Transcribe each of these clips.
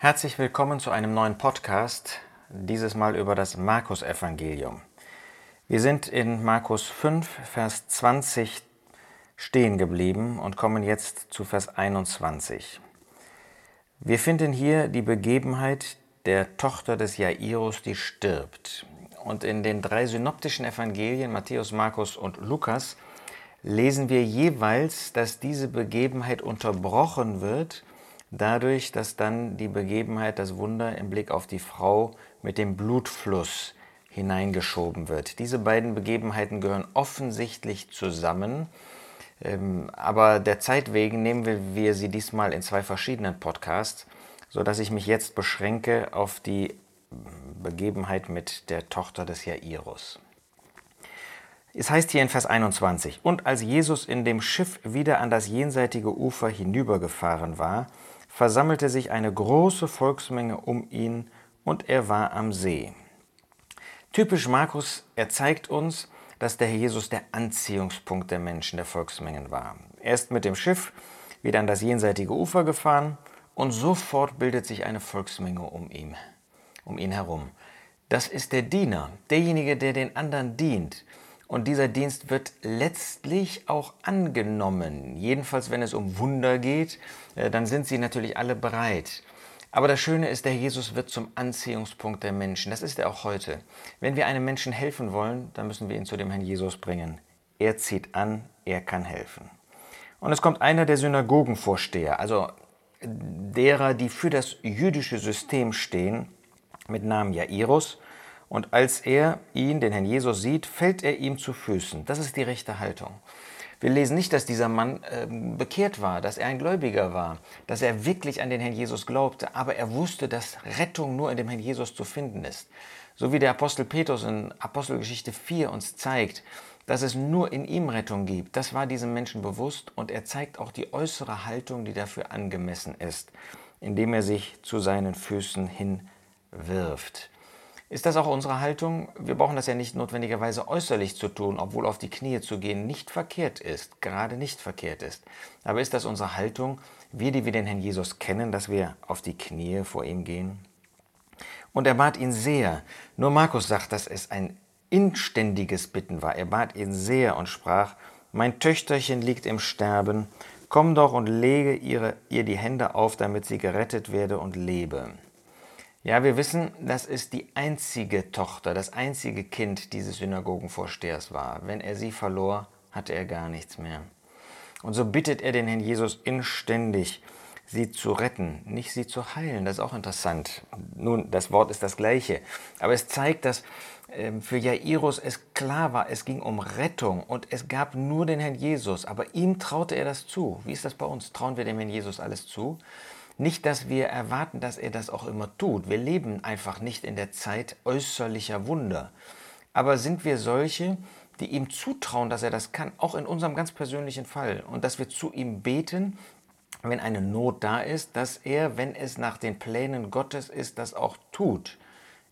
Herzlich willkommen zu einem neuen Podcast, dieses Mal über das Markus-Evangelium. Wir sind in Markus 5, Vers 20 stehen geblieben und kommen jetzt zu Vers 21. Wir finden hier die Begebenheit der Tochter des Jairus, die stirbt. Und in den drei synoptischen Evangelien, Matthäus, Markus und Lukas, lesen wir jeweils, dass diese Begebenheit unterbrochen wird dadurch, dass dann die Begebenheit, das Wunder im Blick auf die Frau mit dem Blutfluss hineingeschoben wird. Diese beiden Begebenheiten gehören offensichtlich zusammen, ähm, aber der Zeit wegen nehmen wir sie diesmal in zwei verschiedenen Podcasts, sodass ich mich jetzt beschränke auf die Begebenheit mit der Tochter des Jairus. Es heißt hier in Vers 21, und als Jesus in dem Schiff wieder an das jenseitige Ufer hinübergefahren war, versammelte sich eine große Volksmenge um ihn und er war am See. Typisch Markus, er zeigt uns, dass der Herr Jesus der Anziehungspunkt der Menschen, der Volksmengen war. Er ist mit dem Schiff wieder an das jenseitige Ufer gefahren und sofort bildet sich eine Volksmenge um ihn, um ihn herum. Das ist der Diener, derjenige, der den anderen dient, und dieser Dienst wird letztlich auch angenommen. Jedenfalls, wenn es um Wunder geht, äh, dann sind sie natürlich alle bereit. Aber das Schöne ist, der Jesus wird zum Anziehungspunkt der Menschen. Das ist er auch heute. Wenn wir einem Menschen helfen wollen, dann müssen wir ihn zu dem Herrn Jesus bringen. Er zieht an, er kann helfen. Und es kommt einer der Synagogenvorsteher, also derer, die für das jüdische System stehen, mit Namen Jairus, und als er ihn, den Herrn Jesus, sieht, fällt er ihm zu Füßen. Das ist die rechte Haltung. Wir lesen nicht, dass dieser Mann äh, bekehrt war, dass er ein Gläubiger war, dass er wirklich an den Herrn Jesus glaubte, aber er wusste, dass Rettung nur in dem Herrn Jesus zu finden ist. So wie der Apostel Petrus in Apostelgeschichte 4 uns zeigt, dass es nur in ihm Rettung gibt. Das war diesem Menschen bewusst und er zeigt auch die äußere Haltung, die dafür angemessen ist, indem er sich zu seinen Füßen hinwirft. Ist das auch unsere Haltung? Wir brauchen das ja nicht notwendigerweise äußerlich zu tun, obwohl auf die Knie zu gehen nicht verkehrt ist, gerade nicht verkehrt ist. Aber ist das unsere Haltung, wir, die wir den Herrn Jesus kennen, dass wir auf die Knie vor ihm gehen? Und er bat ihn sehr. Nur Markus sagt, dass es ein inständiges Bitten war. Er bat ihn sehr und sprach, mein Töchterchen liegt im Sterben, komm doch und lege ihre, ihr die Hände auf, damit sie gerettet werde und lebe. Ja, wir wissen, dass es die einzige Tochter, das einzige Kind dieses Synagogenvorstehers war. Wenn er sie verlor, hatte er gar nichts mehr. Und so bittet er den Herrn Jesus inständig, sie zu retten, nicht sie zu heilen. Das ist auch interessant. Nun, das Wort ist das gleiche. Aber es zeigt, dass ähm, für Jairus es klar war, es ging um Rettung und es gab nur den Herrn Jesus. Aber ihm traute er das zu. Wie ist das bei uns? Trauen wir dem Herrn Jesus alles zu? Nicht, dass wir erwarten, dass er das auch immer tut. Wir leben einfach nicht in der Zeit äußerlicher Wunder. Aber sind wir solche, die ihm zutrauen, dass er das kann, auch in unserem ganz persönlichen Fall. Und dass wir zu ihm beten, wenn eine Not da ist, dass er, wenn es nach den Plänen Gottes ist, das auch tut.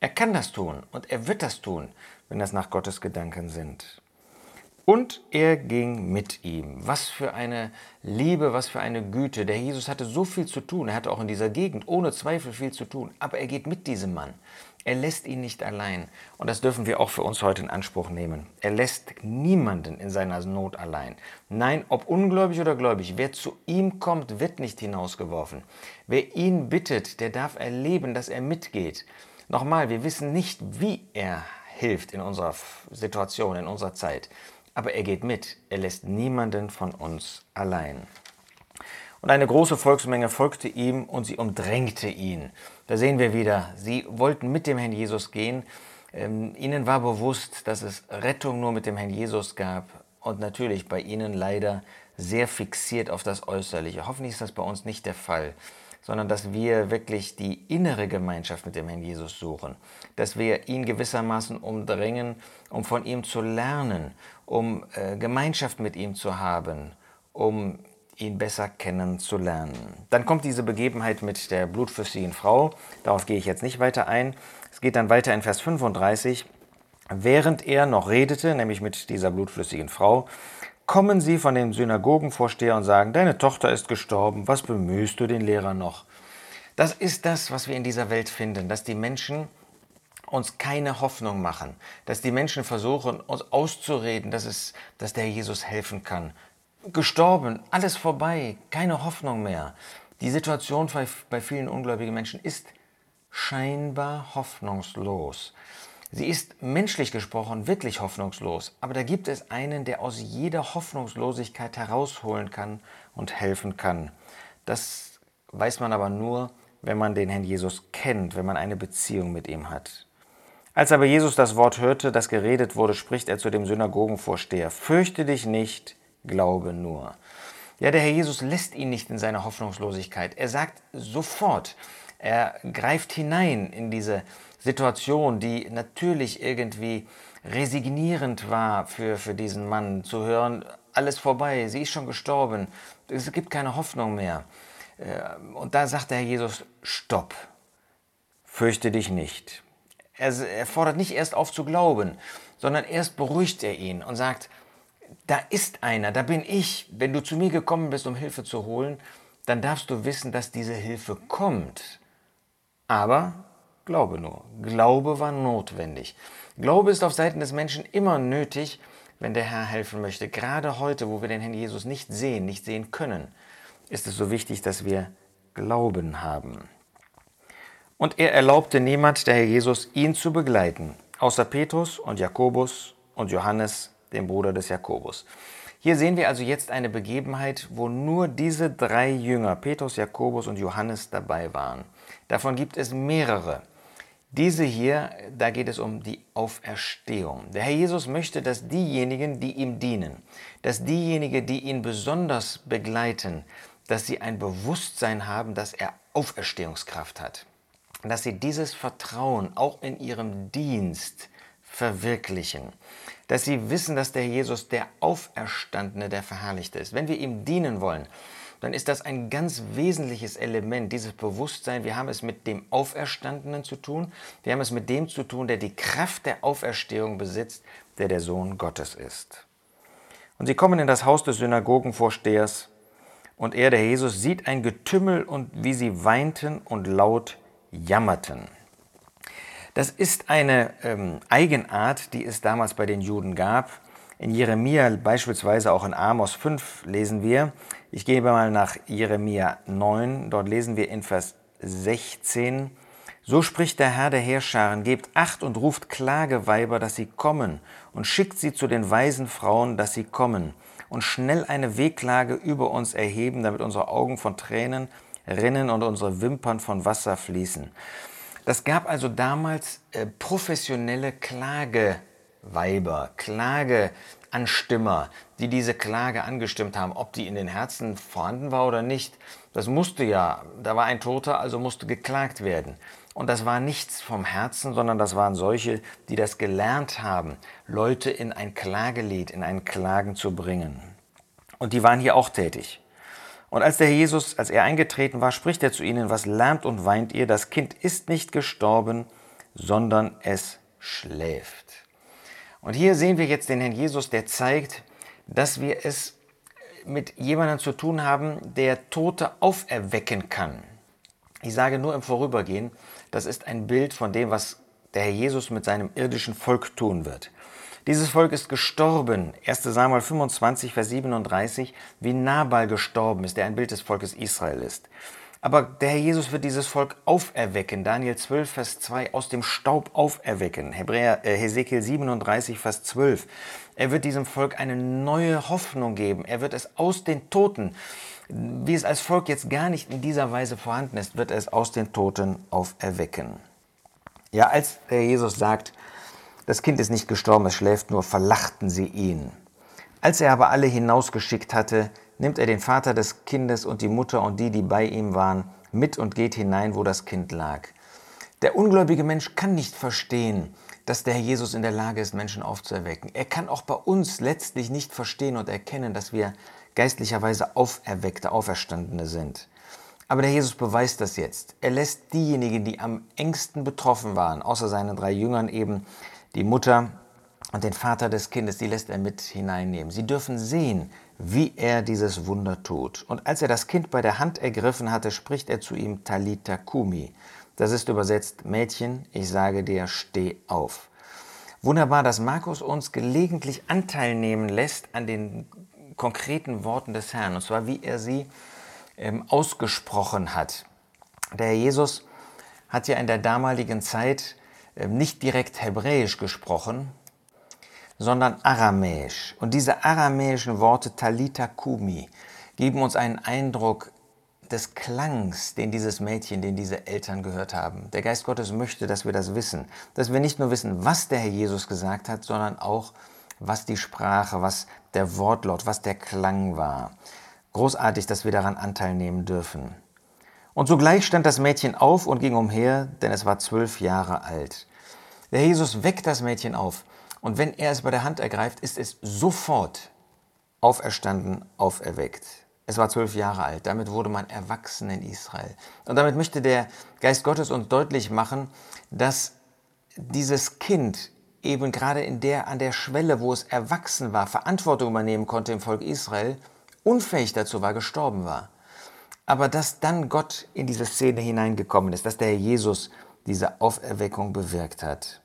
Er kann das tun und er wird das tun, wenn das nach Gottes Gedanken sind. Und er ging mit ihm. Was für eine Liebe, was für eine Güte. Der Jesus hatte so viel zu tun. Er hatte auch in dieser Gegend ohne Zweifel viel zu tun. Aber er geht mit diesem Mann. Er lässt ihn nicht allein. Und das dürfen wir auch für uns heute in Anspruch nehmen. Er lässt niemanden in seiner Not allein. Nein, ob ungläubig oder gläubig, wer zu ihm kommt, wird nicht hinausgeworfen. Wer ihn bittet, der darf erleben, dass er mitgeht. Nochmal, wir wissen nicht, wie er hilft in unserer Situation, in unserer Zeit. Aber er geht mit, er lässt niemanden von uns allein. Und eine große Volksmenge folgte ihm und sie umdrängte ihn. Da sehen wir wieder, sie wollten mit dem Herrn Jesus gehen. Ähm, ihnen war bewusst, dass es Rettung nur mit dem Herrn Jesus gab und natürlich bei ihnen leider sehr fixiert auf das Äußerliche. Hoffentlich ist das bei uns nicht der Fall sondern dass wir wirklich die innere Gemeinschaft mit dem Herrn Jesus suchen, dass wir ihn gewissermaßen umdrängen, um von ihm zu lernen, um äh, Gemeinschaft mit ihm zu haben, um ihn besser kennenzulernen. Dann kommt diese Begebenheit mit der blutflüssigen Frau, darauf gehe ich jetzt nicht weiter ein. Es geht dann weiter in Vers 35. Während er noch redete, nämlich mit dieser blutflüssigen Frau, kommen sie von dem Synagogenvorsteher und sagen, deine Tochter ist gestorben, was bemühst du den Lehrer noch? Das ist das, was wir in dieser Welt finden, dass die Menschen uns keine Hoffnung machen, dass die Menschen versuchen, uns auszureden, dass, es, dass der Jesus helfen kann. Gestorben, alles vorbei, keine Hoffnung mehr. Die Situation bei vielen ungläubigen Menschen ist scheinbar hoffnungslos. Sie ist menschlich gesprochen wirklich hoffnungslos, aber da gibt es einen, der aus jeder Hoffnungslosigkeit herausholen kann und helfen kann. Das weiß man aber nur, wenn man den Herrn Jesus kennt, wenn man eine Beziehung mit ihm hat. Als aber Jesus das Wort hörte, das geredet wurde, spricht er zu dem Synagogenvorsteher, Fürchte dich nicht, glaube nur. Ja, der Herr Jesus lässt ihn nicht in seiner Hoffnungslosigkeit. Er sagt sofort, er greift hinein in diese Situation, die natürlich irgendwie resignierend war für, für diesen Mann, zu hören, alles vorbei, sie ist schon gestorben, es gibt keine Hoffnung mehr. Äh, und da sagt der Herr Jesus, stopp, fürchte dich nicht. Er, er fordert nicht erst auf zu glauben, sondern erst beruhigt er ihn und sagt, da ist einer, da bin ich. Wenn du zu mir gekommen bist, um Hilfe zu holen, dann darfst du wissen, dass diese Hilfe kommt. Aber glaube nur. Glaube war notwendig. Glaube ist auf Seiten des Menschen immer nötig, wenn der Herr helfen möchte. Gerade heute, wo wir den Herrn Jesus nicht sehen, nicht sehen können, ist es so wichtig, dass wir Glauben haben. Und er erlaubte niemand, der Herr Jesus, ihn zu begleiten, außer Petrus und Jakobus und Johannes, dem Bruder des Jakobus. Hier sehen wir also jetzt eine Begebenheit, wo nur diese drei Jünger, Petrus, Jakobus und Johannes, dabei waren. Davon gibt es mehrere. Diese hier, da geht es um die Auferstehung. Der Herr Jesus möchte, dass diejenigen, die ihm dienen, dass diejenigen, die ihn besonders begleiten, dass sie ein Bewusstsein haben, dass er Auferstehungskraft hat. Dass sie dieses Vertrauen auch in ihrem Dienst verwirklichen. Dass sie wissen, dass der Jesus der Auferstandene, der Verherrlichte ist. Wenn wir ihm dienen wollen, dann ist das ein ganz wesentliches Element, dieses Bewusstsein. Wir haben es mit dem Auferstandenen zu tun. Wir haben es mit dem zu tun, der die Kraft der Auferstehung besitzt, der der Sohn Gottes ist. Und sie kommen in das Haus des Synagogenvorstehers und er, der Jesus, sieht ein Getümmel und wie sie weinten und laut jammerten. Das ist eine ähm, Eigenart, die es damals bei den Juden gab. In Jeremia, beispielsweise auch in Amos 5, lesen wir, ich gehe mal nach Jeremia 9, dort lesen wir in Vers 16, so spricht der Herr der Heerscharen, gebt Acht und ruft Klageweiber, dass sie kommen, und schickt sie zu den weisen Frauen, dass sie kommen, und schnell eine Wehklage über uns erheben, damit unsere Augen von Tränen rinnen und unsere Wimpern von Wasser fließen. Das gab also damals äh, professionelle Klageweiber, Klageanstimmer, die diese Klage angestimmt haben. Ob die in den Herzen vorhanden war oder nicht, das musste ja, da war ein Toter, also musste geklagt werden. Und das war nichts vom Herzen, sondern das waren solche, die das gelernt haben, Leute in ein Klagelied, in ein Klagen zu bringen. Und die waren hier auch tätig. Und als der Jesus, als er eingetreten war, spricht er zu ihnen, was lärmt und weint ihr? Das Kind ist nicht gestorben, sondern es schläft. Und hier sehen wir jetzt den Herrn Jesus, der zeigt, dass wir es mit jemandem zu tun haben, der Tote auferwecken kann. Ich sage nur im Vorübergehen, das ist ein Bild von dem, was der Herr Jesus mit seinem irdischen Volk tun wird. Dieses Volk ist gestorben. 1 Samuel 25, Vers 37, wie Nabal gestorben ist, der ein Bild des Volkes Israel ist. Aber der Herr Jesus wird dieses Volk auferwecken. Daniel 12, Vers 2, aus dem Staub auferwecken. Hebräer, äh, Hesekiel 37, Vers 12. Er wird diesem Volk eine neue Hoffnung geben. Er wird es aus den Toten, wie es als Volk jetzt gar nicht in dieser Weise vorhanden ist, wird es aus den Toten auferwecken. Ja, als der Jesus sagt, das Kind ist nicht gestorben, es schläft nur, verlachten sie ihn. Als er aber alle hinausgeschickt hatte, nimmt er den Vater des Kindes und die Mutter und die, die bei ihm waren, mit und geht hinein, wo das Kind lag. Der ungläubige Mensch kann nicht verstehen, dass der Herr Jesus in der Lage ist, Menschen aufzuerwecken. Er kann auch bei uns letztlich nicht verstehen und erkennen, dass wir geistlicherweise auferweckte, Auferstandene sind. Aber der Jesus beweist das jetzt. Er lässt diejenigen, die am engsten betroffen waren, außer seinen drei Jüngern eben, die Mutter und den Vater des Kindes, die lässt er mit hineinnehmen. Sie dürfen sehen, wie er dieses Wunder tut. Und als er das Kind bei der Hand ergriffen hatte, spricht er zu ihm Talita Kumi. Das ist übersetzt Mädchen, ich sage dir, steh auf. Wunderbar, dass Markus uns gelegentlich Anteil nehmen lässt an den konkreten Worten des Herrn, und zwar wie er sie ähm, ausgesprochen hat. Der Herr Jesus hat ja in der damaligen Zeit ähm, nicht direkt Hebräisch gesprochen, sondern Aramäisch. Und diese aramäischen Worte Talita Kumi geben uns einen Eindruck des Klangs, den dieses Mädchen, den diese Eltern gehört haben. Der Geist Gottes möchte, dass wir das wissen, dass wir nicht nur wissen, was der Herr Jesus gesagt hat, sondern auch, was die Sprache, was der Wortlaut, was der Klang war. Großartig, dass wir daran Anteil nehmen dürfen. Und sogleich stand das Mädchen auf und ging umher, denn es war zwölf Jahre alt. Der Jesus weckt das Mädchen auf. Und wenn er es bei der Hand ergreift, ist es sofort auferstanden, auferweckt. Es war zwölf Jahre alt. Damit wurde man erwachsen in Israel. Und damit möchte der Geist Gottes uns deutlich machen, dass dieses Kind eben gerade in der, an der Schwelle, wo es erwachsen war, Verantwortung übernehmen konnte im Volk Israel, unfähig dazu war, gestorben war. Aber dass dann Gott in diese Szene hineingekommen ist, dass der Herr Jesus diese Auferweckung bewirkt hat.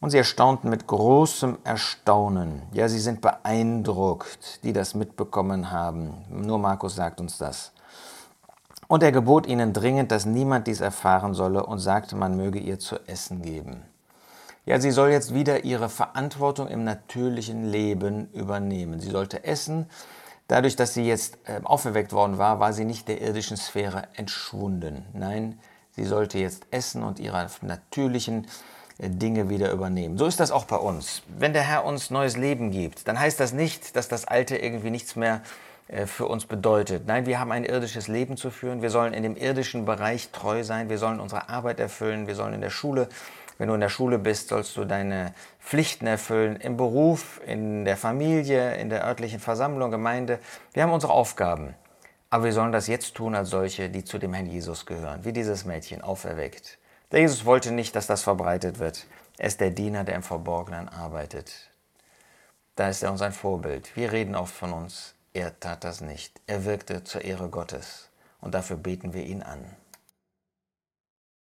Und sie erstaunten mit großem Erstaunen. Ja, sie sind beeindruckt, die das mitbekommen haben. Nur Markus sagt uns das. Und er gebot ihnen dringend, dass niemand dies erfahren solle und sagte, man möge ihr zu essen geben. Ja, sie soll jetzt wieder ihre Verantwortung im natürlichen Leben übernehmen. Sie sollte essen. Dadurch, dass sie jetzt äh, auferweckt worden war, war sie nicht der irdischen Sphäre entschwunden. Nein, sie sollte jetzt essen und ihre natürlichen Dinge wieder übernehmen. So ist das auch bei uns. Wenn der Herr uns neues Leben gibt, dann heißt das nicht, dass das Alte irgendwie nichts mehr äh, für uns bedeutet. Nein, wir haben ein irdisches Leben zu führen. Wir sollen in dem irdischen Bereich treu sein. Wir sollen unsere Arbeit erfüllen. Wir sollen in der Schule, wenn du in der Schule bist, sollst du deine Pflichten erfüllen. Im Beruf, in der Familie, in der örtlichen Versammlung, Gemeinde. Wir haben unsere Aufgaben. Aber wir sollen das jetzt tun als solche, die zu dem Herrn Jesus gehören, wie dieses Mädchen auferweckt. Der Jesus wollte nicht, dass das verbreitet wird. Er ist der Diener, der im Verborgenen arbeitet. Da ist er uns ein Vorbild. Wir reden oft von uns. Er tat das nicht. Er wirkte zur Ehre Gottes. Und dafür beten wir ihn an.